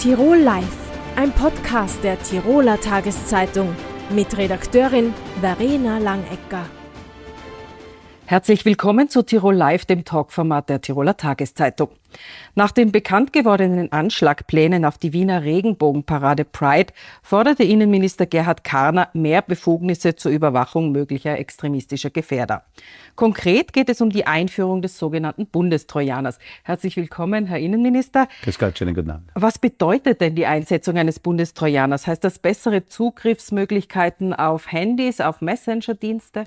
Tirol Live, ein Podcast der Tiroler Tageszeitung mit Redakteurin Verena Langecker. Herzlich willkommen zu Tirol Live, dem Talkformat der Tiroler Tageszeitung. Nach den bekannt gewordenen Anschlagplänen auf die Wiener Regenbogenparade Pride forderte Innenminister Gerhard Karner mehr Befugnisse zur Überwachung möglicher extremistischer Gefährder. Konkret geht es um die Einführung des sogenannten Bundestrojaners. Herzlich willkommen, Herr Innenminister. Grüß Gott, schönen guten Abend. Was bedeutet denn die Einsetzung eines Bundestrojaners? Heißt das bessere Zugriffsmöglichkeiten auf Handys, auf Messenger-Dienste?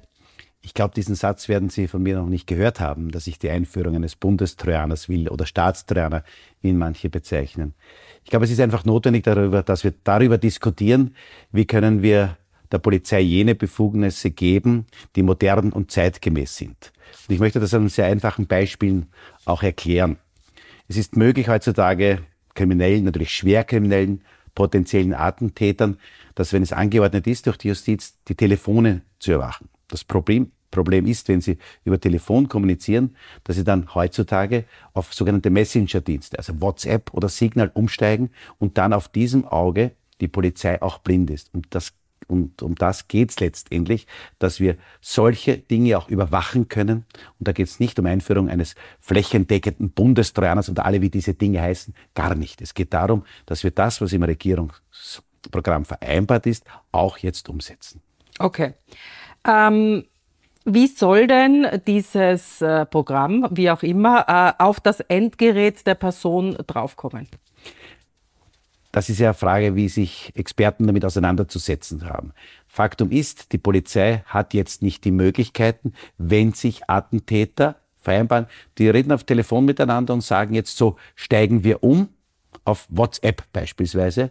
Ich glaube, diesen Satz werden Sie von mir noch nicht gehört haben, dass ich die Einführung eines Bundestrojaners will oder Staatstrojaner, wie ihn manche bezeichnen. Ich glaube, es ist einfach notwendig darüber, dass wir darüber diskutieren, wie können wir der Polizei jene Befugnisse geben, die modern und zeitgemäß sind. Und ich möchte das an sehr einfachen Beispielen auch erklären. Es ist möglich heutzutage Kriminellen, natürlich Schwerkriminellen, potenziellen Attentätern, dass wenn es angeordnet ist durch die Justiz, die Telefone zu überwachen. Das Problem, Problem ist, wenn Sie über Telefon kommunizieren, dass Sie dann heutzutage auf sogenannte Messenger-Dienste, also WhatsApp oder Signal umsteigen und dann auf diesem Auge die Polizei auch blind ist. Und das und um das geht es letztendlich, dass wir solche Dinge auch überwachen können. Und da geht es nicht um Einführung eines flächendeckenden Bundestrojaners und alle, wie diese Dinge heißen, gar nicht. Es geht darum, dass wir das, was im Regierungsprogramm vereinbart ist, auch jetzt umsetzen. Okay. Ähm, wie soll denn dieses äh, Programm, wie auch immer, äh, auf das Endgerät der Person draufkommen? Das ist ja eine Frage, wie sich Experten damit auseinanderzusetzen haben. Faktum ist, die Polizei hat jetzt nicht die Möglichkeiten, wenn sich Attentäter vereinbaren, die reden auf Telefon miteinander und sagen jetzt so, steigen wir um, auf WhatsApp beispielsweise.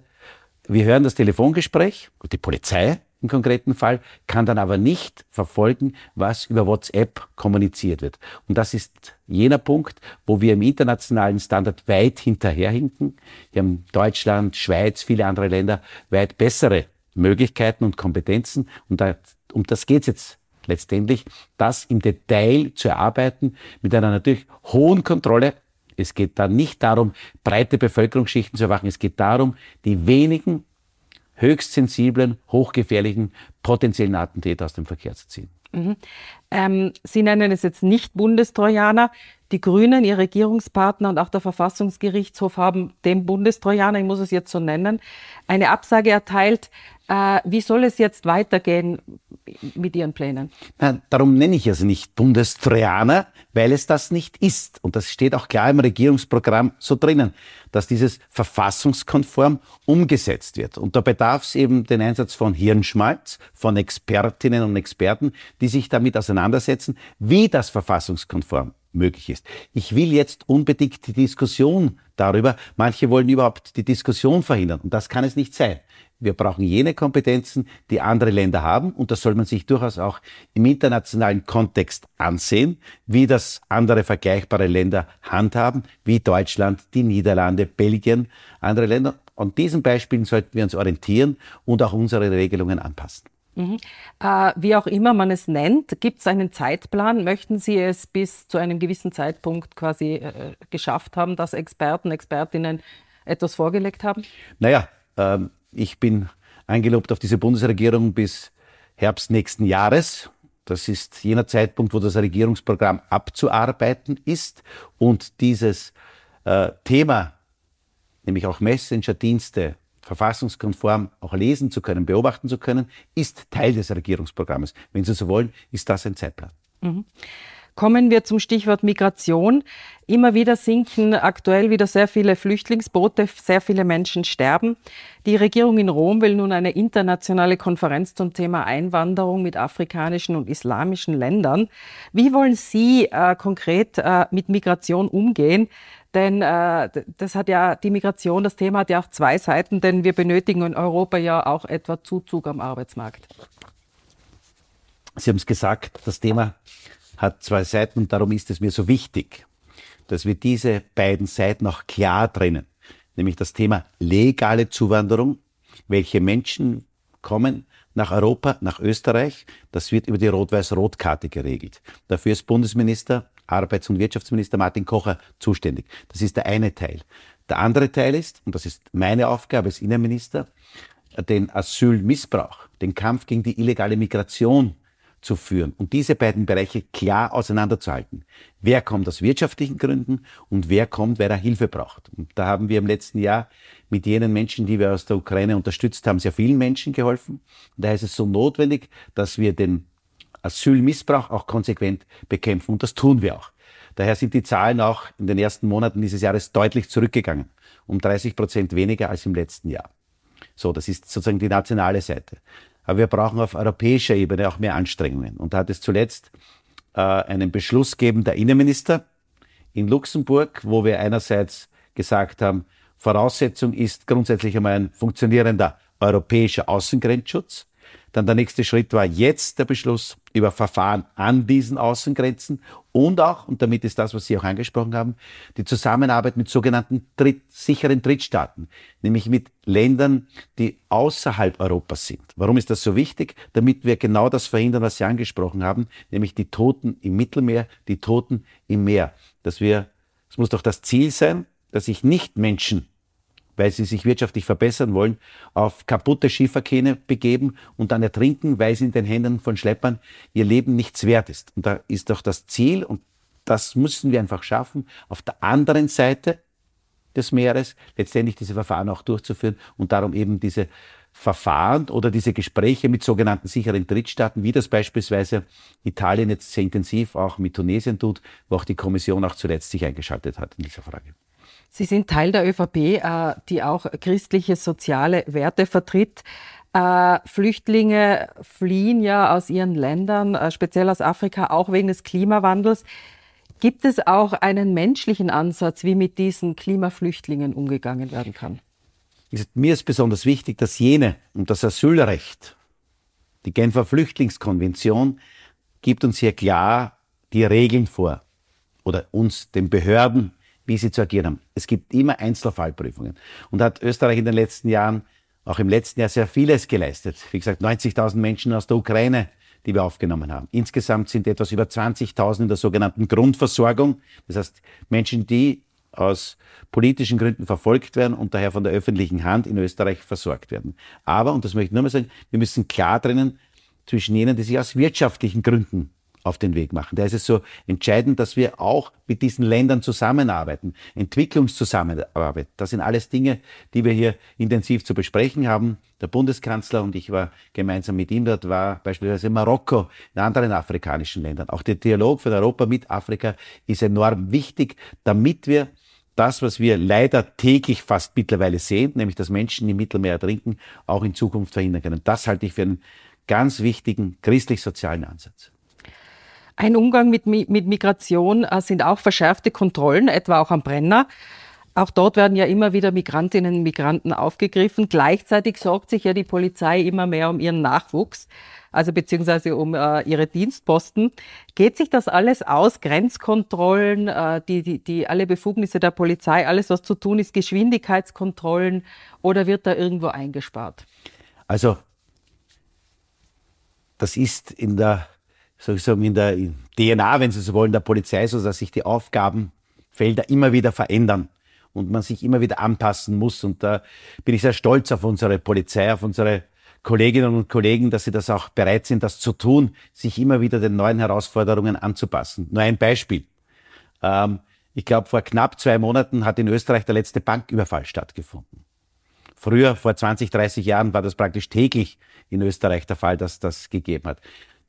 Wir hören das Telefongespräch, die Polizei im konkreten Fall, kann dann aber nicht verfolgen, was über WhatsApp kommuniziert wird. Und das ist jener Punkt, wo wir im internationalen Standard weit hinterherhinken. Wir haben Deutschland, Schweiz, viele andere Länder weit bessere Möglichkeiten und Kompetenzen. Und da, um das geht es jetzt letztendlich, das im Detail zu erarbeiten, mit einer natürlich hohen Kontrolle. Es geht da nicht darum, breite Bevölkerungsschichten zu erwachen. Es geht darum, die wenigen höchst sensiblen, hochgefährlichen, potenziellen Attentäter aus dem Verkehr zu ziehen. Mhm. Ähm, Sie nennen es jetzt nicht Bundestrojaner. Die Grünen, Ihr Regierungspartner und auch der Verfassungsgerichtshof haben dem Bundestrojaner, ich muss es jetzt so nennen, eine Absage erteilt. Äh, wie soll es jetzt weitergehen mit Ihren Plänen? Na, darum nenne ich es nicht Bundestrojaner, weil es das nicht ist. Und das steht auch klar im Regierungsprogramm so drinnen, dass dieses verfassungskonform umgesetzt wird. Und da bedarf es eben den Einsatz von Hirnschmalz, von Expertinnen und Experten, die sich damit auseinandersetzen, wie das verfassungskonform möglich ist. Ich will jetzt unbedingt die Diskussion darüber. Manche wollen überhaupt die Diskussion verhindern. Und das kann es nicht sein. Wir brauchen jene Kompetenzen, die andere Länder haben. Und das soll man sich durchaus auch im internationalen Kontext ansehen, wie das andere vergleichbare Länder handhaben, wie Deutschland, die Niederlande, Belgien, andere Länder. An diesen Beispielen sollten wir uns orientieren und auch unsere Regelungen anpassen. Mhm. Äh, wie auch immer man es nennt, gibt es einen Zeitplan? Möchten Sie es bis zu einem gewissen Zeitpunkt quasi äh, geschafft haben, dass Experten, Expertinnen etwas vorgelegt haben? Naja, ähm, ich bin eingelobt auf diese Bundesregierung bis Herbst nächsten Jahres. Das ist jener Zeitpunkt, wo das Regierungsprogramm abzuarbeiten ist. Und dieses äh, Thema, nämlich auch Messenger-Dienste, verfassungskonform auch lesen zu können, beobachten zu können, ist Teil des Regierungsprogramms. Wenn Sie so wollen, ist das ein Zeitplan. Mhm. Kommen wir zum Stichwort Migration. Immer wieder sinken aktuell wieder sehr viele Flüchtlingsboote, sehr viele Menschen sterben. Die Regierung in Rom will nun eine internationale Konferenz zum Thema Einwanderung mit afrikanischen und islamischen Ländern. Wie wollen Sie äh, konkret äh, mit Migration umgehen? Denn äh, das hat ja die Migration, das Thema hat ja auch zwei Seiten, denn wir benötigen in Europa ja auch etwa Zuzug am Arbeitsmarkt. Sie haben es gesagt, das Thema hat zwei Seiten und darum ist es mir so wichtig, dass wir diese beiden Seiten auch klar trennen. Nämlich das Thema legale Zuwanderung, welche Menschen kommen nach Europa, nach Österreich. Das wird über die Rot-Weiß-Rot-Karte geregelt. Dafür ist Bundesminister, Arbeits- und Wirtschaftsminister Martin Kocher zuständig. Das ist der eine Teil. Der andere Teil ist, und das ist meine Aufgabe als Innenminister, den Asylmissbrauch, den Kampf gegen die illegale Migration zu führen und diese beiden Bereiche klar auseinanderzuhalten. Wer kommt aus wirtschaftlichen Gründen und wer kommt, weil er Hilfe braucht. Und da haben wir im letzten Jahr mit jenen Menschen, die wir aus der Ukraine unterstützt haben, sehr vielen Menschen geholfen. Und daher ist es so notwendig, dass wir den Asylmissbrauch auch konsequent bekämpfen. Und das tun wir auch. Daher sind die Zahlen auch in den ersten Monaten dieses Jahres deutlich zurückgegangen. Um 30 Prozent weniger als im letzten Jahr. So, das ist sozusagen die nationale Seite. Aber wir brauchen auf europäischer Ebene auch mehr Anstrengungen. Und da hat es zuletzt äh, einen Beschluss gegeben der Innenminister in Luxemburg, wo wir einerseits gesagt haben, Voraussetzung ist grundsätzlich einmal ein funktionierender europäischer Außengrenzschutz. Dann der nächste Schritt war jetzt der Beschluss über Verfahren an diesen Außengrenzen und auch, und damit ist das, was Sie auch angesprochen haben, die Zusammenarbeit mit sogenannten Dritt, sicheren Drittstaaten, nämlich mit Ländern, die außerhalb Europas sind. Warum ist das so wichtig? Damit wir genau das verhindern, was Sie angesprochen haben, nämlich die Toten im Mittelmeer, die Toten im Meer. Dass wir, es muss doch das Ziel sein, dass sich nicht Menschen weil sie sich wirtschaftlich verbessern wollen, auf kaputte Schieferkähne begeben und dann ertrinken, weil sie in den Händen von Schleppern ihr Leben nichts wert ist. Und da ist doch das Ziel, und das müssen wir einfach schaffen, auf der anderen Seite des Meeres letztendlich diese Verfahren auch durchzuführen und darum eben diese Verfahren oder diese Gespräche mit sogenannten sicheren Drittstaaten, wie das beispielsweise Italien jetzt sehr intensiv auch mit Tunesien tut, wo auch die Kommission auch zuletzt sich eingeschaltet hat in dieser Frage. Sie sind Teil der ÖVP, äh, die auch christliche soziale Werte vertritt. Äh, Flüchtlinge fliehen ja aus ihren Ländern, äh, speziell aus Afrika, auch wegen des Klimawandels. Gibt es auch einen menschlichen Ansatz, wie mit diesen Klimaflüchtlingen umgegangen werden kann? Mir ist besonders wichtig, dass jene und das Asylrecht, die Genfer Flüchtlingskonvention, gibt uns hier klar die Regeln vor oder uns, den Behörden, wie sie zu agieren haben. Es gibt immer Einzelfallprüfungen. Und hat Österreich in den letzten Jahren, auch im letzten Jahr, sehr vieles geleistet. Wie gesagt, 90.000 Menschen aus der Ukraine, die wir aufgenommen haben. Insgesamt sind etwas über 20.000 in der sogenannten Grundversorgung. Das heißt, Menschen, die aus politischen Gründen verfolgt werden und daher von der öffentlichen Hand in Österreich versorgt werden. Aber, und das möchte ich nur mal sagen, wir müssen klar trennen zwischen jenen, die sich aus wirtschaftlichen Gründen auf den Weg machen. Da ist es so entscheidend, dass wir auch mit diesen Ländern zusammenarbeiten, Entwicklungszusammenarbeit. Das sind alles Dinge, die wir hier intensiv zu besprechen haben. Der Bundeskanzler und ich war gemeinsam mit ihm dort, war beispielsweise in Marokko, in anderen afrikanischen Ländern. Auch der Dialog von Europa mit Afrika ist enorm wichtig, damit wir das, was wir leider täglich fast mittlerweile sehen, nämlich dass Menschen im Mittelmeer ertrinken, auch in Zukunft verhindern können. Das halte ich für einen ganz wichtigen christlich-sozialen Ansatz. Ein Umgang mit, mit Migration äh, sind auch verschärfte Kontrollen, etwa auch am Brenner. Auch dort werden ja immer wieder Migrantinnen und Migranten aufgegriffen. Gleichzeitig sorgt sich ja die Polizei immer mehr um ihren Nachwuchs, also beziehungsweise um äh, ihre Dienstposten. Geht sich das alles aus? Grenzkontrollen, äh, die, die, die alle Befugnisse der Polizei, alles was zu tun ist, Geschwindigkeitskontrollen oder wird da irgendwo eingespart? Also das ist in der sozusagen in der DNA, wenn Sie so wollen, der Polizei, so dass sich die Aufgabenfelder immer wieder verändern und man sich immer wieder anpassen muss. Und da bin ich sehr stolz auf unsere Polizei, auf unsere Kolleginnen und Kollegen, dass sie das auch bereit sind, das zu tun, sich immer wieder den neuen Herausforderungen anzupassen. Nur ein Beispiel. Ähm, ich glaube, vor knapp zwei Monaten hat in Österreich der letzte Banküberfall stattgefunden. Früher, vor 20, 30 Jahren, war das praktisch täglich in Österreich der Fall, dass das gegeben hat.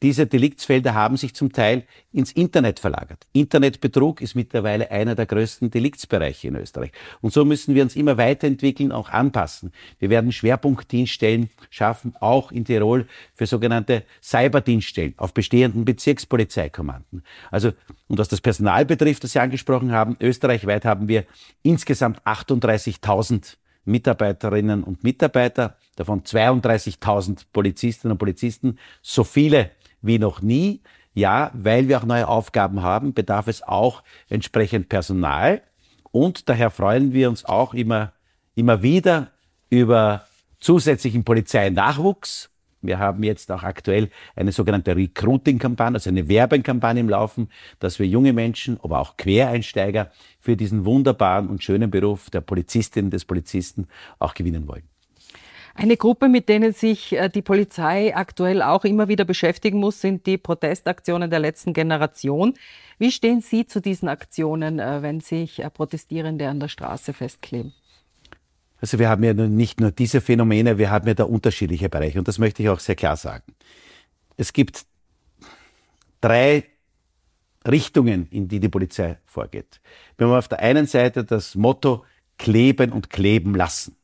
Diese Deliktsfelder haben sich zum Teil ins Internet verlagert. Internetbetrug ist mittlerweile einer der größten Deliktsbereiche in Österreich. Und so müssen wir uns immer weiterentwickeln, auch anpassen. Wir werden Schwerpunktdienststellen schaffen, auch in Tirol für sogenannte Cyberdienststellen auf bestehenden Bezirkspolizeikommanden. Also, und was das Personal betrifft, das Sie angesprochen haben, österreichweit haben wir insgesamt 38.000 Mitarbeiterinnen und Mitarbeiter, davon 32.000 Polizistinnen und Polizisten, so viele wie noch nie. Ja, weil wir auch neue Aufgaben haben, bedarf es auch entsprechend Personal. Und daher freuen wir uns auch immer, immer wieder über zusätzlichen Polizeinachwuchs. Wir haben jetzt auch aktuell eine sogenannte Recruiting-Kampagne, also eine Werbekampagne im Laufen, dass wir junge Menschen, aber auch Quereinsteiger für diesen wunderbaren und schönen Beruf der Polizistin, des Polizisten auch gewinnen wollen. Eine Gruppe, mit denen sich äh, die Polizei aktuell auch immer wieder beschäftigen muss, sind die Protestaktionen der letzten Generation. Wie stehen Sie zu diesen Aktionen, äh, wenn sich äh, Protestierende an der Straße festkleben? Also wir haben ja nicht nur diese Phänomene, wir haben ja da unterschiedliche Bereiche und das möchte ich auch sehr klar sagen. Es gibt drei Richtungen, in die die Polizei vorgeht. Wir haben auf der einen Seite das Motto kleben und kleben lassen.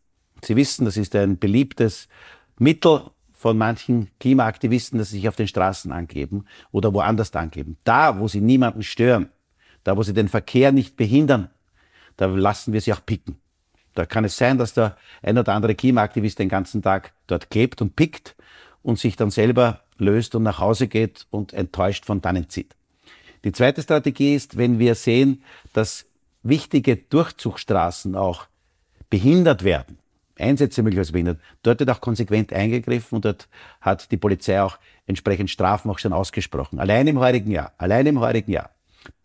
Sie wissen, das ist ein beliebtes Mittel von manchen Klimaaktivisten, dass sie sich auf den Straßen angeben oder woanders angeben. Da, wo sie niemanden stören, da, wo sie den Verkehr nicht behindern, da lassen wir sie auch picken. Da kann es sein, dass der ein oder andere Klimaaktivist den ganzen Tag dort klebt und pickt und sich dann selber löst und nach Hause geht und enttäuscht von dannen zieht. Die zweite Strategie ist, wenn wir sehen, dass wichtige Durchzugsstraßen auch behindert werden, Einsätze möglicherweise behindert, dort wird auch konsequent eingegriffen und dort hat die Polizei auch entsprechend Strafen auch schon ausgesprochen. Allein im heurigen Jahr, allein im heurigen Jahr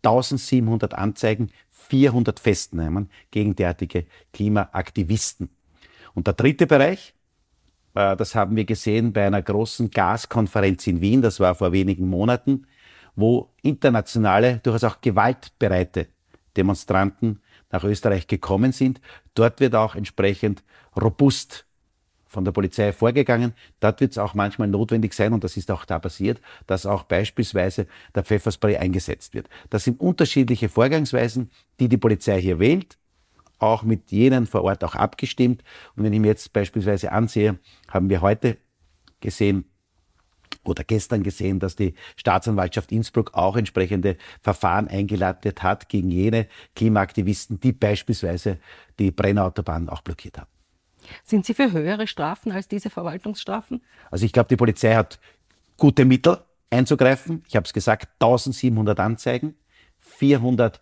1700 Anzeigen 400 Festnahmen gegen derartige Klimaaktivisten. Und der dritte Bereich, äh, das haben wir gesehen bei einer großen Gaskonferenz in Wien, das war vor wenigen Monaten, wo internationale, durchaus auch gewaltbereite Demonstranten nach Österreich gekommen sind. Dort wird auch entsprechend robust von der Polizei vorgegangen. Dort wird es auch manchmal notwendig sein, und das ist auch da passiert, dass auch beispielsweise der Pfefferspray eingesetzt wird. Das sind unterschiedliche Vorgangsweisen, die die Polizei hier wählt, auch mit jenen vor Ort auch abgestimmt. Und wenn ich mir jetzt beispielsweise ansehe, haben wir heute gesehen, oder gestern gesehen, dass die Staatsanwaltschaft Innsbruck auch entsprechende Verfahren eingeleitet hat gegen jene Klimaaktivisten, die beispielsweise die Brennautobahn auch blockiert haben. Sind Sie für höhere Strafen als diese Verwaltungsstrafen? Also ich glaube, die Polizei hat gute Mittel einzugreifen. Ich habe es gesagt, 1700 Anzeigen, 400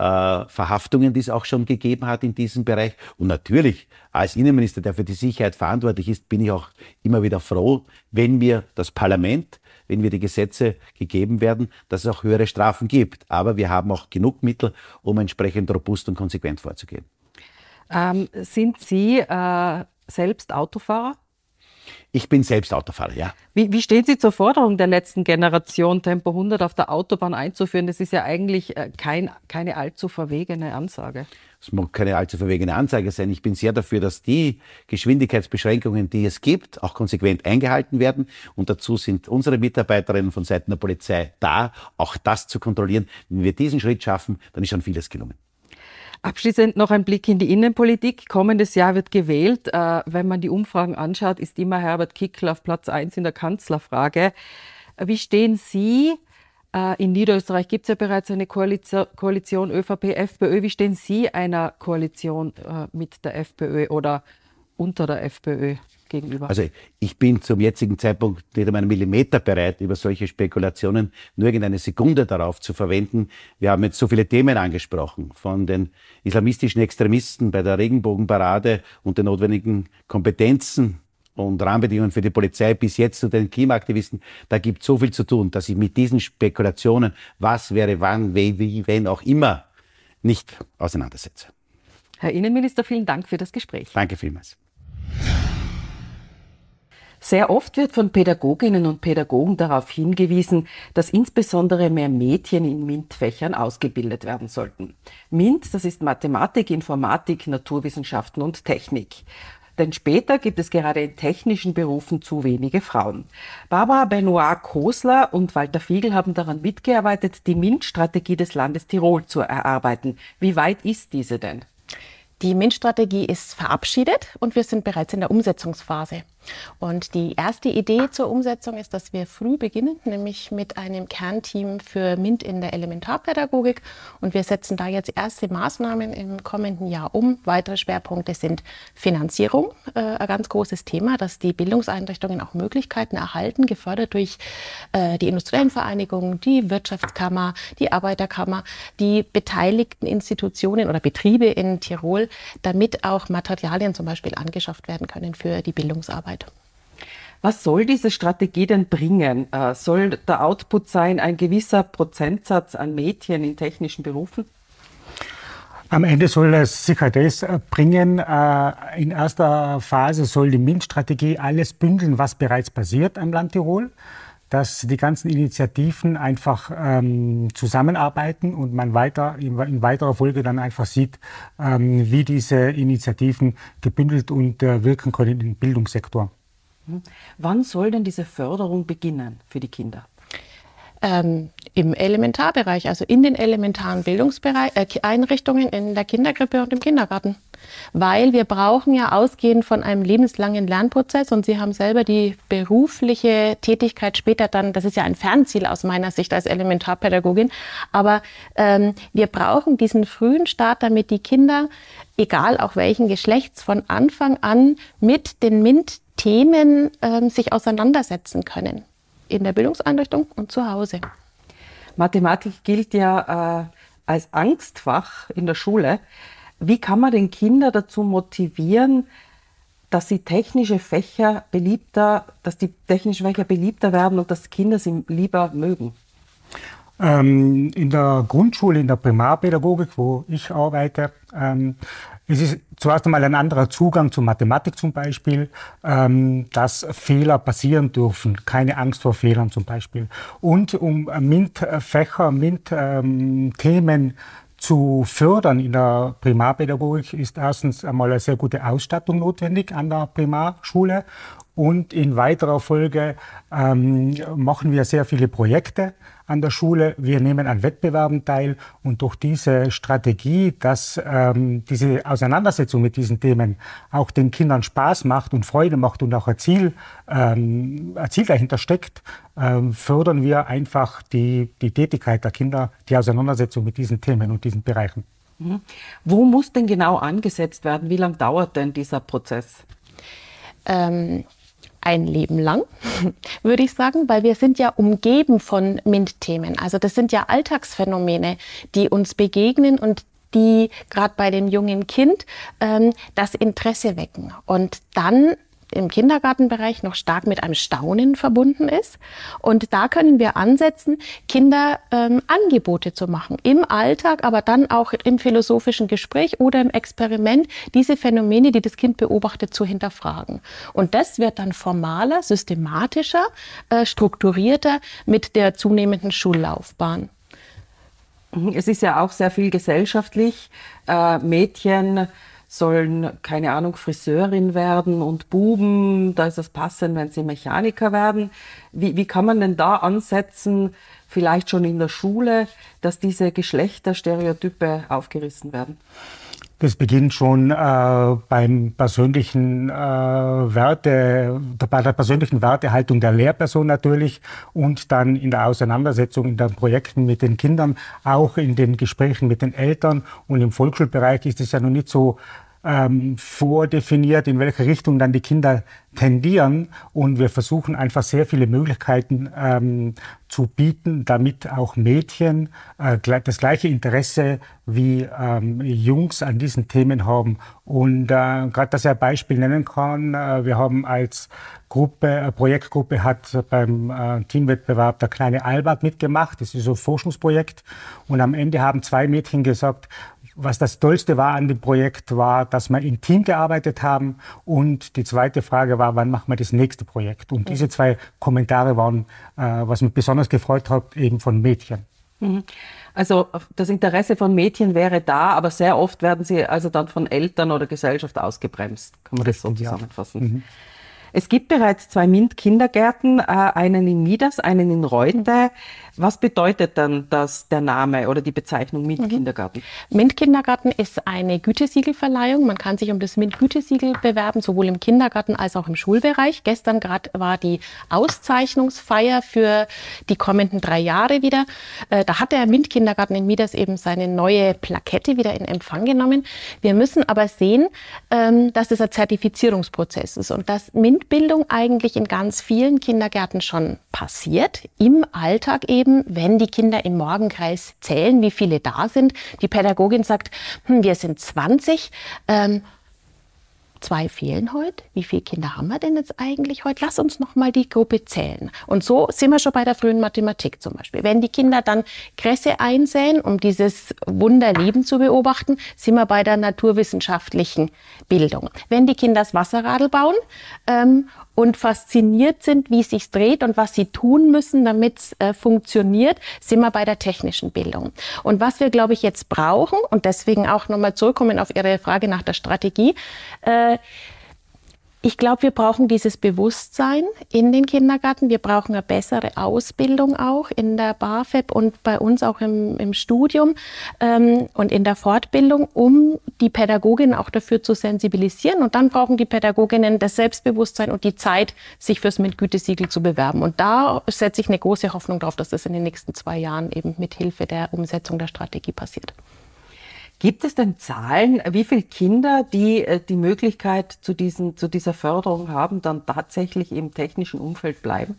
äh, Verhaftungen, die es auch schon gegeben hat in diesem Bereich. Und natürlich, als Innenminister, der für die Sicherheit verantwortlich ist, bin ich auch immer wieder froh, wenn mir das Parlament, wenn wir die Gesetze gegeben werden, dass es auch höhere Strafen gibt. Aber wir haben auch genug Mittel, um entsprechend robust und konsequent vorzugehen. Ähm, sind Sie äh, selbst Autofahrer? Ich bin selbst Autofahrer, ja. Wie, wie stehen Sie zur Forderung der letzten Generation, Tempo 100 auf der Autobahn einzuführen? Das ist ja eigentlich äh, kein, keine allzu verwegene Ansage. Es mag keine allzu verwegene Ansage sein. Ich bin sehr dafür, dass die Geschwindigkeitsbeschränkungen, die es gibt, auch konsequent eingehalten werden. Und dazu sind unsere Mitarbeiterinnen von Seiten der Polizei da, auch das zu kontrollieren. Wenn wir diesen Schritt schaffen, dann ist schon vieles gelungen. Abschließend noch ein Blick in die Innenpolitik. Kommendes Jahr wird gewählt. Äh, wenn man die Umfragen anschaut, ist immer Herbert Kickl auf Platz 1 in der Kanzlerfrage. Wie stehen Sie? Äh, in Niederösterreich gibt es ja bereits eine Koalition, Koalition ÖVP-FPÖ. Wie stehen Sie einer Koalition äh, mit der FPÖ oder unter der FPÖ? Gegenüber? Also ich bin zum jetzigen Zeitpunkt nicht um einen Millimeter bereit, über solche Spekulationen nur irgendeine Sekunde darauf zu verwenden. Wir haben jetzt so viele Themen angesprochen, von den islamistischen Extremisten bei der Regenbogenparade und den notwendigen Kompetenzen und Rahmenbedingungen für die Polizei bis jetzt zu den Klimaaktivisten. Da gibt es so viel zu tun, dass ich mit diesen Spekulationen, was wäre wann, wie, wie, wenn auch immer, nicht auseinandersetze. Herr Innenminister, vielen Dank für das Gespräch. Danke vielmals. Sehr oft wird von Pädagoginnen und Pädagogen darauf hingewiesen, dass insbesondere mehr Mädchen in MINT-Fächern ausgebildet werden sollten. MINT, das ist Mathematik, Informatik, Naturwissenschaften und Technik. Denn später gibt es gerade in technischen Berufen zu wenige Frauen. Barbara Benoit-Kosler und Walter Fiegel haben daran mitgearbeitet, die MINT-Strategie des Landes Tirol zu erarbeiten. Wie weit ist diese denn? Die MINT-Strategie ist verabschiedet und wir sind bereits in der Umsetzungsphase. Und die erste Idee zur Umsetzung ist, dass wir früh beginnen, nämlich mit einem Kernteam für MINT in der Elementarpädagogik. Und wir setzen da jetzt erste Maßnahmen im kommenden Jahr um. Weitere Schwerpunkte sind Finanzierung, äh, ein ganz großes Thema, dass die Bildungseinrichtungen auch Möglichkeiten erhalten, gefördert durch äh, die industriellen Vereinigungen, die Wirtschaftskammer, die Arbeiterkammer, die beteiligten Institutionen oder Betriebe in Tirol, damit auch Materialien zum Beispiel angeschafft werden können für die Bildungsarbeit. Was soll diese Strategie denn bringen? Äh, soll der Output sein ein gewisser Prozentsatz an Mädchen in technischen Berufen? Am Ende soll es sicher das äh, bringen. Äh, in erster Phase soll die MINT-Strategie alles bündeln, was bereits passiert am Land Tirol dass die ganzen Initiativen einfach ähm, zusammenarbeiten und man weiter in, in, weiterer Folge dann einfach sieht, ähm, wie diese Initiativen gebündelt und äh, wirken können im Bildungssektor. Mhm. Wann soll denn diese Förderung beginnen für die Kinder? Ähm, Im Elementarbereich, also in den elementaren Bildungseinrichtungen, äh, in der Kindergrippe und im Kindergarten. Weil wir brauchen ja ausgehend von einem lebenslangen Lernprozess und Sie haben selber die berufliche Tätigkeit später dann, das ist ja ein Fernziel aus meiner Sicht als Elementarpädagogin, aber ähm, wir brauchen diesen frühen Start, damit die Kinder, egal auch welchen Geschlechts, von Anfang an mit den MINT-Themen ähm, sich auseinandersetzen können in der Bildungseinrichtung und zu Hause. Mathematik gilt ja äh, als Angstfach in der Schule. Wie kann man den Kinder dazu motivieren, dass sie technische Fächer beliebter, dass die technischen Fächer beliebter werden und dass Kinder sie lieber mögen? Ähm, in der Grundschule, in der Primarpädagogik, wo ich arbeite, ähm, es ist zuerst einmal ein anderer Zugang zur Mathematik zum Beispiel, ähm, dass Fehler passieren dürfen, keine Angst vor Fehlern zum Beispiel. Und um MINT-Fächer, MINT-Themen zu fördern in der Primarpädagogik ist erstens einmal eine sehr gute Ausstattung notwendig an der Primarschule. Und in weiterer Folge ähm, machen wir sehr viele Projekte an der Schule. Wir nehmen an Wettbewerben teil und durch diese Strategie, dass ähm, diese Auseinandersetzung mit diesen Themen auch den Kindern Spaß macht und Freude macht und auch ein Ziel, ähm, ein Ziel dahinter steckt, ähm, fördern wir einfach die, die Tätigkeit der Kinder, die Auseinandersetzung mit diesen Themen und diesen Bereichen. Mhm. Wo muss denn genau angesetzt werden? Wie lange dauert denn dieser Prozess? Ähm, ein Leben lang, würde ich sagen, weil wir sind ja umgeben von MINT-Themen. Also das sind ja Alltagsphänomene, die uns begegnen und die gerade bei dem jungen Kind ähm, das Interesse wecken. Und dann im Kindergartenbereich noch stark mit einem Staunen verbunden ist. Und da können wir ansetzen, Kinder ähm, Angebote zu machen im Alltag, aber dann auch im philosophischen Gespräch oder im Experiment, diese Phänomene, die das Kind beobachtet, zu hinterfragen. Und das wird dann formaler, systematischer, äh, strukturierter mit der zunehmenden Schullaufbahn. Es ist ja auch sehr viel gesellschaftlich. Äh, Mädchen sollen, keine Ahnung, Friseurin werden und Buben, da ist es passend, wenn sie Mechaniker werden. Wie, wie kann man denn da ansetzen, vielleicht schon in der Schule, dass diese Geschlechterstereotype aufgerissen werden? Das beginnt schon äh, beim persönlichen äh, Werte, bei der persönlichen Wertehaltung der Lehrperson natürlich und dann in der Auseinandersetzung in den Projekten mit den Kindern, auch in den Gesprächen mit den Eltern und im Volksschulbereich ist es ja noch nicht so ähm, vordefiniert, in welche Richtung dann die Kinder tendieren. Und wir versuchen einfach sehr viele Möglichkeiten ähm, zu bieten, damit auch Mädchen äh, das gleiche Interesse wie ähm, Jungs an diesen Themen haben. Und äh, gerade, dass ich ein Beispiel nennen kann, äh, wir haben als Gruppe, eine Projektgruppe hat beim äh, Teamwettbewerb der kleine Albert mitgemacht. Das ist so ein Forschungsprojekt. Und am Ende haben zwei Mädchen gesagt, was das Tollste war an dem Projekt, war, dass wir im Team gearbeitet haben. Und die zweite Frage war, wann machen wir das nächste Projekt? Und diese zwei Kommentare waren, äh, was mich besonders gefreut hat, eben von Mädchen. Mhm. Also das Interesse von Mädchen wäre da, aber sehr oft werden sie also dann von Eltern oder Gesellschaft ausgebremst. Kann man das so zusammenfassen? Ja. Mhm. Es gibt bereits zwei MINT-Kindergärten, äh, einen in Midas, einen in Reute. Was bedeutet dann das, der Name oder die Bezeichnung MINT-Kindergarten? Mhm. MINT-Kindergarten ist eine Gütesiegelverleihung. Man kann sich um das MINT-Gütesiegel bewerben, sowohl im Kindergarten als auch im Schulbereich. Gestern gerade war die Auszeichnungsfeier für die kommenden drei Jahre wieder. Äh, da hat der MINT-Kindergarten in Midas eben seine neue Plakette wieder in Empfang genommen. Wir müssen aber sehen, ähm, dass es ein Zertifizierungsprozess ist und dass MINT Grundbildung eigentlich in ganz vielen Kindergärten schon passiert. Im Alltag eben, wenn die Kinder im Morgenkreis zählen, wie viele da sind. Die Pädagogin sagt, hm, wir sind 20. Ähm, zwei fehlen heute. Wie viele Kinder haben wir denn jetzt eigentlich heute? Lass uns noch mal die Gruppe zählen. Und so sind wir schon bei der frühen Mathematik zum Beispiel. Wenn die Kinder dann Kresse einsäen, um dieses Wunderleben zu beobachten, sind wir bei der naturwissenschaftlichen Bildung. Wenn die Kinder das Wasserradl bauen ähm, und fasziniert sind, wie es sich dreht und was sie tun müssen, damit es äh, funktioniert, sind wir bei der technischen Bildung. Und was wir, glaube ich, jetzt brauchen, und deswegen auch nochmal zurückkommen auf Ihre Frage nach der Strategie, äh, ich glaube, wir brauchen dieses Bewusstsein in den Kindergarten. Wir brauchen eine bessere Ausbildung auch in der BAföB und bei uns auch im, im Studium ähm, und in der Fortbildung, um die Pädagoginnen auch dafür zu sensibilisieren. Und dann brauchen die Pädagoginnen das Selbstbewusstsein und die Zeit, sich fürs MINT-Gütesiegel zu bewerben. Und da setze ich eine große Hoffnung darauf, dass das in den nächsten zwei Jahren eben mit Hilfe der Umsetzung der Strategie passiert. Gibt es denn Zahlen, wie viele Kinder, die äh, die Möglichkeit zu, diesen, zu dieser Förderung haben, dann tatsächlich im technischen Umfeld bleiben?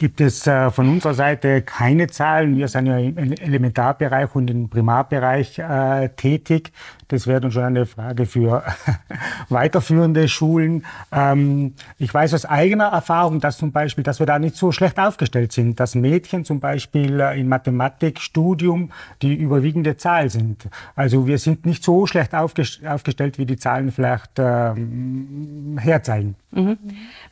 gibt es äh, von unserer Seite keine Zahlen. Wir sind ja im Elementarbereich und im Primarbereich äh, tätig. Das wäre dann schon eine Frage für weiterführende Schulen. Ähm, ich weiß aus eigener Erfahrung, dass zum Beispiel, dass wir da nicht so schlecht aufgestellt sind, dass Mädchen zum Beispiel äh, in Mathematikstudium die überwiegende Zahl sind. Also wir sind nicht so schlecht aufgest aufgestellt, wie die Zahlen vielleicht ähm, herzeigen. Mhm.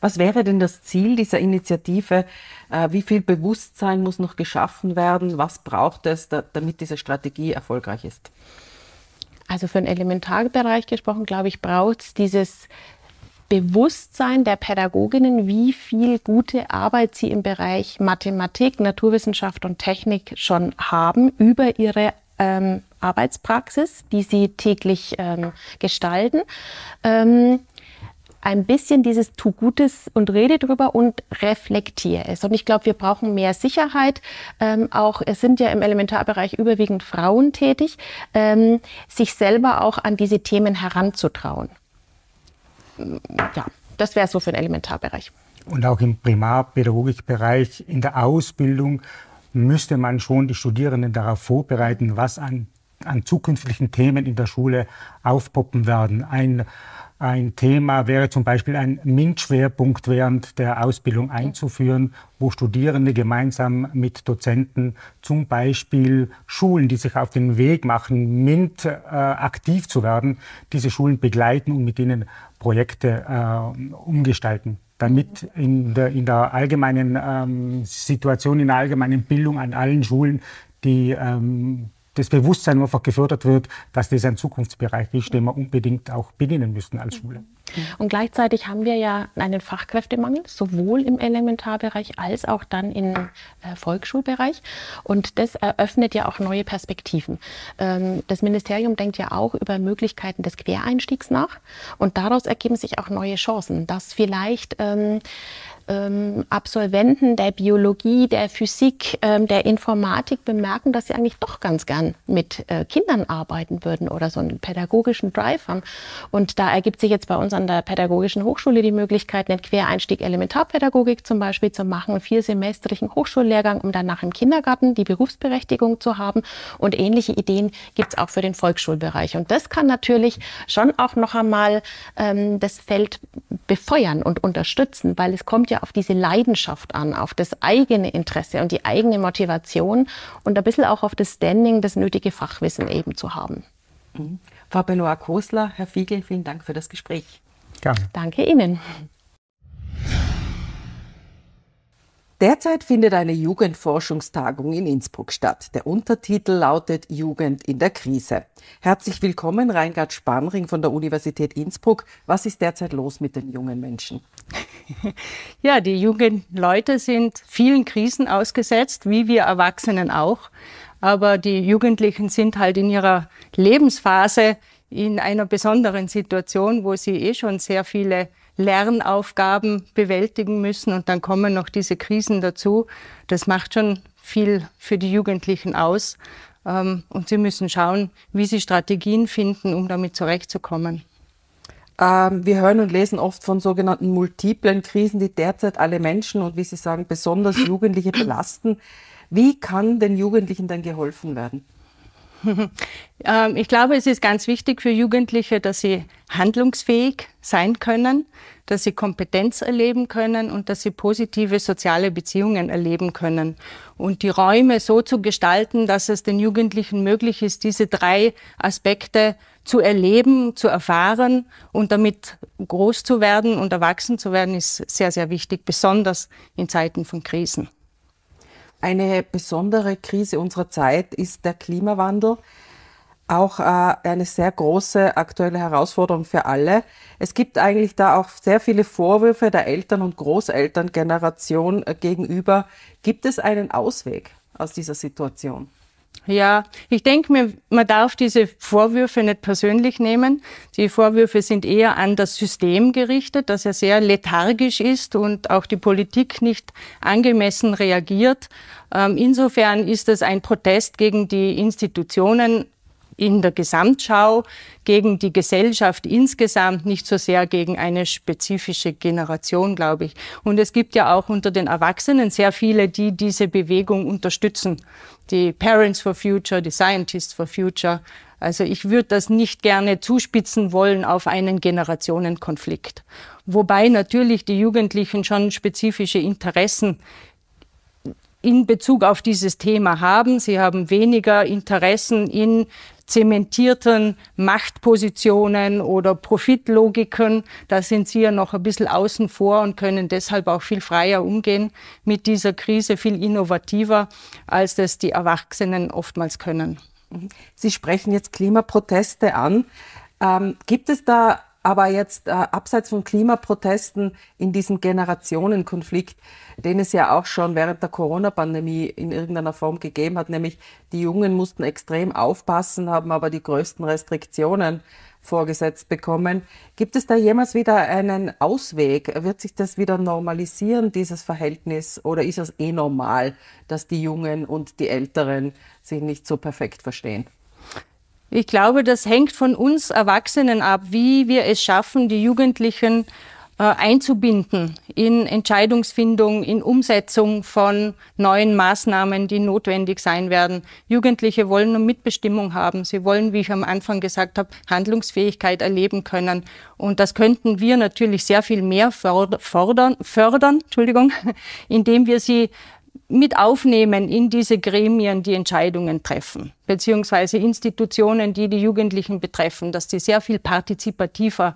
Was wäre denn das Ziel dieser Initiative? Äh, wie viel Bewusstsein muss noch geschaffen werden? Was braucht es, damit diese Strategie erfolgreich ist? Also für den Elementarbereich gesprochen, glaube ich, braucht es dieses Bewusstsein der Pädagoginnen, wie viel gute Arbeit sie im Bereich Mathematik, Naturwissenschaft und Technik schon haben über ihre ähm, Arbeitspraxis, die sie täglich ähm, gestalten. Ähm, ein bisschen dieses Tu Gutes und rede drüber und reflektiere es. Und ich glaube, wir brauchen mehr Sicherheit. Ähm, auch es sind ja im Elementarbereich überwiegend Frauen tätig, ähm, sich selber auch an diese Themen heranzutrauen. Ja, das wäre so für den Elementarbereich. Und auch im Primarpädagogikbereich, in der Ausbildung müsste man schon die Studierenden darauf vorbereiten, was an, an zukünftigen Themen in der Schule aufpoppen werden. Ein ein Thema wäre zum Beispiel ein MINT-Schwerpunkt während der Ausbildung einzuführen, wo Studierende gemeinsam mit Dozenten zum Beispiel Schulen, die sich auf den Weg machen, MINT äh, aktiv zu werden, diese Schulen begleiten und mit ihnen Projekte äh, umgestalten. Damit in der, in der allgemeinen ähm, Situation, in der allgemeinen Bildung an allen Schulen die ähm, das Bewusstsein einfach gefördert wird, dass das ein Zukunftsbereich ist, den wir unbedingt auch bedienen müssen als Schule. Und gleichzeitig haben wir ja einen Fachkräftemangel, sowohl im Elementarbereich als auch dann im äh, Volksschulbereich. Und das eröffnet ja auch neue Perspektiven. Ähm, das Ministerium denkt ja auch über Möglichkeiten des Quereinstiegs nach. Und daraus ergeben sich auch neue Chancen, dass vielleicht ähm, ähm, Absolventen der Biologie, der Physik, ähm, der Informatik bemerken, dass sie eigentlich doch ganz gern mit äh, Kindern arbeiten würden oder so einen pädagogischen Drive haben. Und da ergibt sich jetzt bei uns an der Pädagogischen Hochschule die Möglichkeit, einen Quereinstieg Elementarpädagogik zum Beispiel zu machen, einen viersemestrigen Hochschullehrgang, um danach im Kindergarten die Berufsberechtigung zu haben. Und ähnliche Ideen gibt es auch für den Volksschulbereich. Und das kann natürlich schon auch noch einmal ähm, das Feld befeuern und unterstützen, weil es kommt ja auf diese Leidenschaft an, auf das eigene Interesse und die eigene Motivation und ein bisschen auch auf das Standing, das nötige Fachwissen eben zu haben. Mhm. Frau Benoit-Kosler, Herr Fiegel, vielen Dank für das Gespräch. Gerne. Danke Ihnen. Derzeit findet eine Jugendforschungstagung in Innsbruck statt. Der Untertitel lautet Jugend in der Krise. Herzlich willkommen, Reingard Spanring von der Universität Innsbruck. Was ist derzeit los mit den jungen Menschen? Ja, die jungen Leute sind vielen Krisen ausgesetzt, wie wir Erwachsenen auch. Aber die Jugendlichen sind halt in ihrer Lebensphase in einer besonderen Situation, wo sie eh schon sehr viele Lernaufgaben bewältigen müssen und dann kommen noch diese Krisen dazu. Das macht schon viel für die Jugendlichen aus. Ähm, und sie müssen schauen, wie sie Strategien finden, um damit zurechtzukommen. Ähm, wir hören und lesen oft von sogenannten multiplen Krisen, die derzeit alle Menschen und wie Sie sagen, besonders Jugendliche belasten. Wie kann den Jugendlichen denn geholfen werden? Ähm, ich glaube, es ist ganz wichtig für Jugendliche, dass sie handlungsfähig sein können, dass sie Kompetenz erleben können und dass sie positive soziale Beziehungen erleben können. Und die Räume so zu gestalten, dass es den Jugendlichen möglich ist, diese drei Aspekte zu erleben, zu erfahren und damit groß zu werden und erwachsen zu werden, ist sehr, sehr wichtig, besonders in Zeiten von Krisen. Eine besondere Krise unserer Zeit ist der Klimawandel. Auch äh, eine sehr große aktuelle Herausforderung für alle. Es gibt eigentlich da auch sehr viele Vorwürfe der Eltern- und Großelterngeneration äh, gegenüber. Gibt es einen Ausweg aus dieser Situation? Ja, ich denke mir, man darf diese Vorwürfe nicht persönlich nehmen. Die Vorwürfe sind eher an das System gerichtet, dass er sehr lethargisch ist und auch die Politik nicht angemessen reagiert. Ähm, insofern ist es ein Protest gegen die Institutionen in der Gesamtschau, gegen die Gesellschaft insgesamt, nicht so sehr gegen eine spezifische Generation, glaube ich. Und es gibt ja auch unter den Erwachsenen sehr viele, die diese Bewegung unterstützen die Parents for Future, die Scientists for Future. Also ich würde das nicht gerne zuspitzen wollen auf einen Generationenkonflikt. Wobei natürlich die Jugendlichen schon spezifische Interessen in Bezug auf dieses Thema haben. Sie haben weniger Interessen in zementierten Machtpositionen oder Profitlogiken. Da sind sie ja noch ein bisschen außen vor und können deshalb auch viel freier umgehen mit dieser Krise, viel innovativer, als das die Erwachsenen oftmals können. Sie sprechen jetzt Klimaproteste an. Ähm, gibt es da aber jetzt äh, abseits von Klimaprotesten in diesem Generationenkonflikt, den es ja auch schon während der Corona-Pandemie in irgendeiner Form gegeben hat, nämlich die Jungen mussten extrem aufpassen, haben aber die größten Restriktionen vorgesetzt bekommen. Gibt es da jemals wieder einen Ausweg? Wird sich das wieder normalisieren, dieses Verhältnis? Oder ist es eh normal, dass die Jungen und die Älteren sich nicht so perfekt verstehen? Ich glaube, das hängt von uns Erwachsenen ab, wie wir es schaffen, die Jugendlichen äh, einzubinden in Entscheidungsfindung, in Umsetzung von neuen Maßnahmen, die notwendig sein werden. Jugendliche wollen nur Mitbestimmung haben. Sie wollen, wie ich am Anfang gesagt habe, Handlungsfähigkeit erleben können. Und das könnten wir natürlich sehr viel mehr fördern, fördern Entschuldigung, indem wir sie mit aufnehmen in diese Gremien, die Entscheidungen treffen, beziehungsweise Institutionen, die die Jugendlichen betreffen, dass die sehr viel partizipativer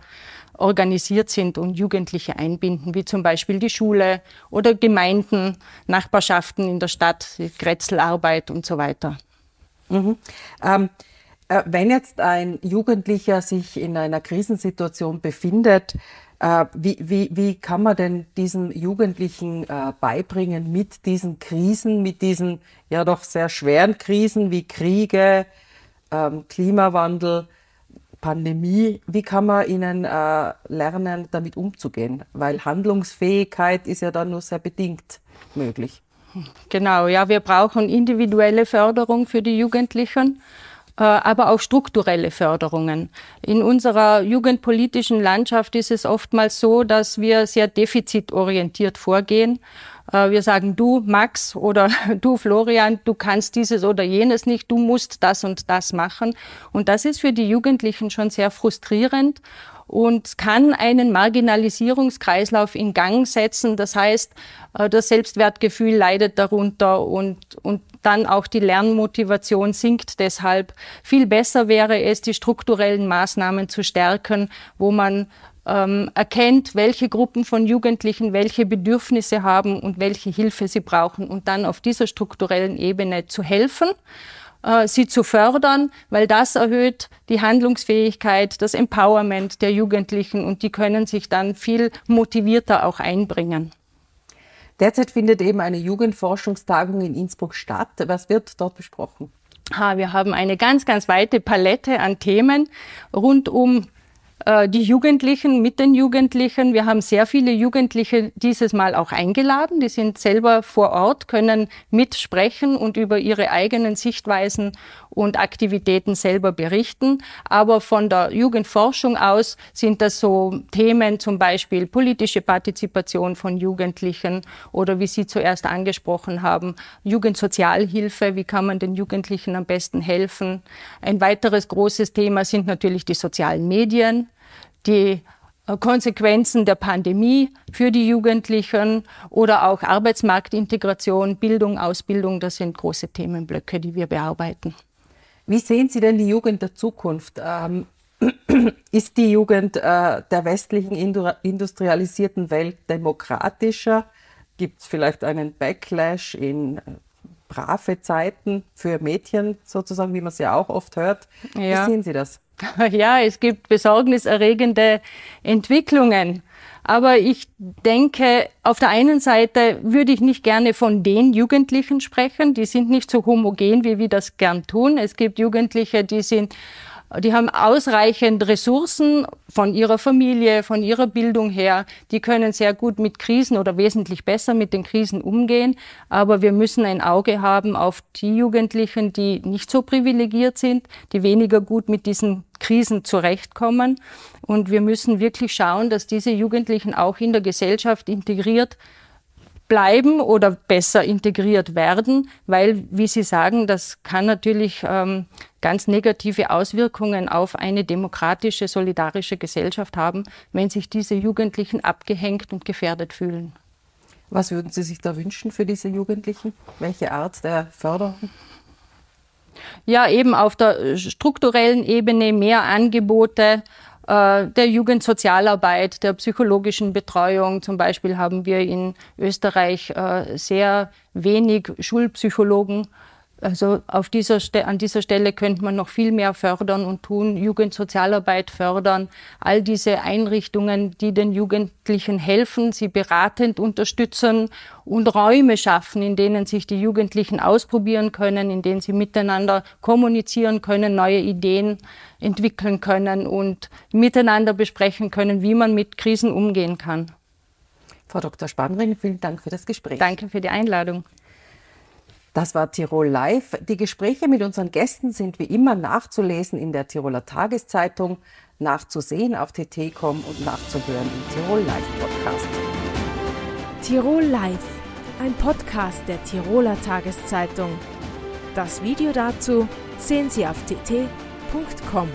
organisiert sind und Jugendliche einbinden, wie zum Beispiel die Schule oder Gemeinden, Nachbarschaften in der Stadt, Grätzelarbeit und so weiter. Mhm. Ähm, äh, wenn jetzt ein Jugendlicher sich in einer Krisensituation befindet, wie, wie, wie kann man denn diesen Jugendlichen äh, beibringen, mit diesen Krisen, mit diesen ja doch sehr schweren Krisen wie Kriege, ähm, Klimawandel, Pandemie, wie kann man ihnen äh, lernen, damit umzugehen? Weil Handlungsfähigkeit ist ja dann nur sehr bedingt möglich. Genau, ja, wir brauchen individuelle Förderung für die Jugendlichen. Äh, aber auch strukturelle Förderungen. In unserer jugendpolitischen Landschaft ist es oftmals so, dass wir sehr defizitorientiert vorgehen. Äh, wir sagen, du Max oder du Florian, du kannst dieses oder jenes nicht, du musst das und das machen. Und das ist für die Jugendlichen schon sehr frustrierend und kann einen Marginalisierungskreislauf in Gang setzen. Das heißt, äh, das Selbstwertgefühl leidet darunter und, und dann auch die Lernmotivation sinkt deshalb. Viel besser wäre es, die strukturellen Maßnahmen zu stärken, wo man ähm, erkennt, welche Gruppen von Jugendlichen welche Bedürfnisse haben und welche Hilfe sie brauchen und dann auf dieser strukturellen Ebene zu helfen äh, sie zu fördern, weil das erhöht die Handlungsfähigkeit, das Empowerment der Jugendlichen und die können sich dann viel motivierter auch einbringen. Derzeit findet eben eine Jugendforschungstagung in Innsbruck statt. Was wird dort besprochen? Ha, wir haben eine ganz, ganz weite Palette an Themen rund um die Jugendlichen mit den Jugendlichen. Wir haben sehr viele Jugendliche dieses Mal auch eingeladen. Die sind selber vor Ort, können mitsprechen und über ihre eigenen Sichtweisen und Aktivitäten selber berichten. Aber von der Jugendforschung aus sind das so Themen, zum Beispiel politische Partizipation von Jugendlichen oder wie Sie zuerst angesprochen haben, Jugendsozialhilfe, wie kann man den Jugendlichen am besten helfen. Ein weiteres großes Thema sind natürlich die sozialen Medien die äh, Konsequenzen der Pandemie für die Jugendlichen oder auch Arbeitsmarktintegration, Bildung, Ausbildung, das sind große Themenblöcke, die wir bearbeiten. Wie sehen Sie denn die Jugend der Zukunft? Ähm, ist die Jugend äh, der westlichen industrialisierten Welt demokratischer? Gibt es vielleicht einen Backlash in äh, brave Zeiten für Mädchen sozusagen, wie man es ja auch oft hört? Ja. Wie sehen Sie das? Ja, es gibt besorgniserregende Entwicklungen. Aber ich denke, auf der einen Seite würde ich nicht gerne von den Jugendlichen sprechen. Die sind nicht so homogen, wie wir das gern tun. Es gibt Jugendliche, die sind die haben ausreichend Ressourcen von ihrer Familie, von ihrer Bildung her. Die können sehr gut mit Krisen oder wesentlich besser mit den Krisen umgehen. Aber wir müssen ein Auge haben auf die Jugendlichen, die nicht so privilegiert sind, die weniger gut mit diesen Krisen zurechtkommen. Und wir müssen wirklich schauen, dass diese Jugendlichen auch in der Gesellschaft integriert bleiben oder besser integriert werden, weil, wie Sie sagen, das kann natürlich ähm, ganz negative Auswirkungen auf eine demokratische, solidarische Gesellschaft haben, wenn sich diese Jugendlichen abgehängt und gefährdet fühlen. Was würden Sie sich da wünschen für diese Jugendlichen? Welche Art der Förderung? Ja, eben auf der strukturellen Ebene mehr Angebote, äh, der Jugendsozialarbeit, der psychologischen Betreuung. Zum Beispiel haben wir in Österreich äh, sehr wenig Schulpsychologen also auf dieser an dieser Stelle könnte man noch viel mehr fördern und tun, Jugendsozialarbeit fördern, all diese Einrichtungen, die den Jugendlichen helfen, sie beratend unterstützen und Räume schaffen, in denen sich die Jugendlichen ausprobieren können, in denen sie miteinander kommunizieren können, neue Ideen entwickeln können und miteinander besprechen können, wie man mit Krisen umgehen kann. Frau Dr. Spannring, vielen Dank für das Gespräch. Danke für die Einladung. Das war Tirol Live. Die Gespräche mit unseren Gästen sind wie immer nachzulesen in der Tiroler Tageszeitung, nachzusehen auf tt.com und nachzuhören im Tirol Live Podcast. Tirol Live, ein Podcast der Tiroler Tageszeitung. Das Video dazu sehen Sie auf tt.com.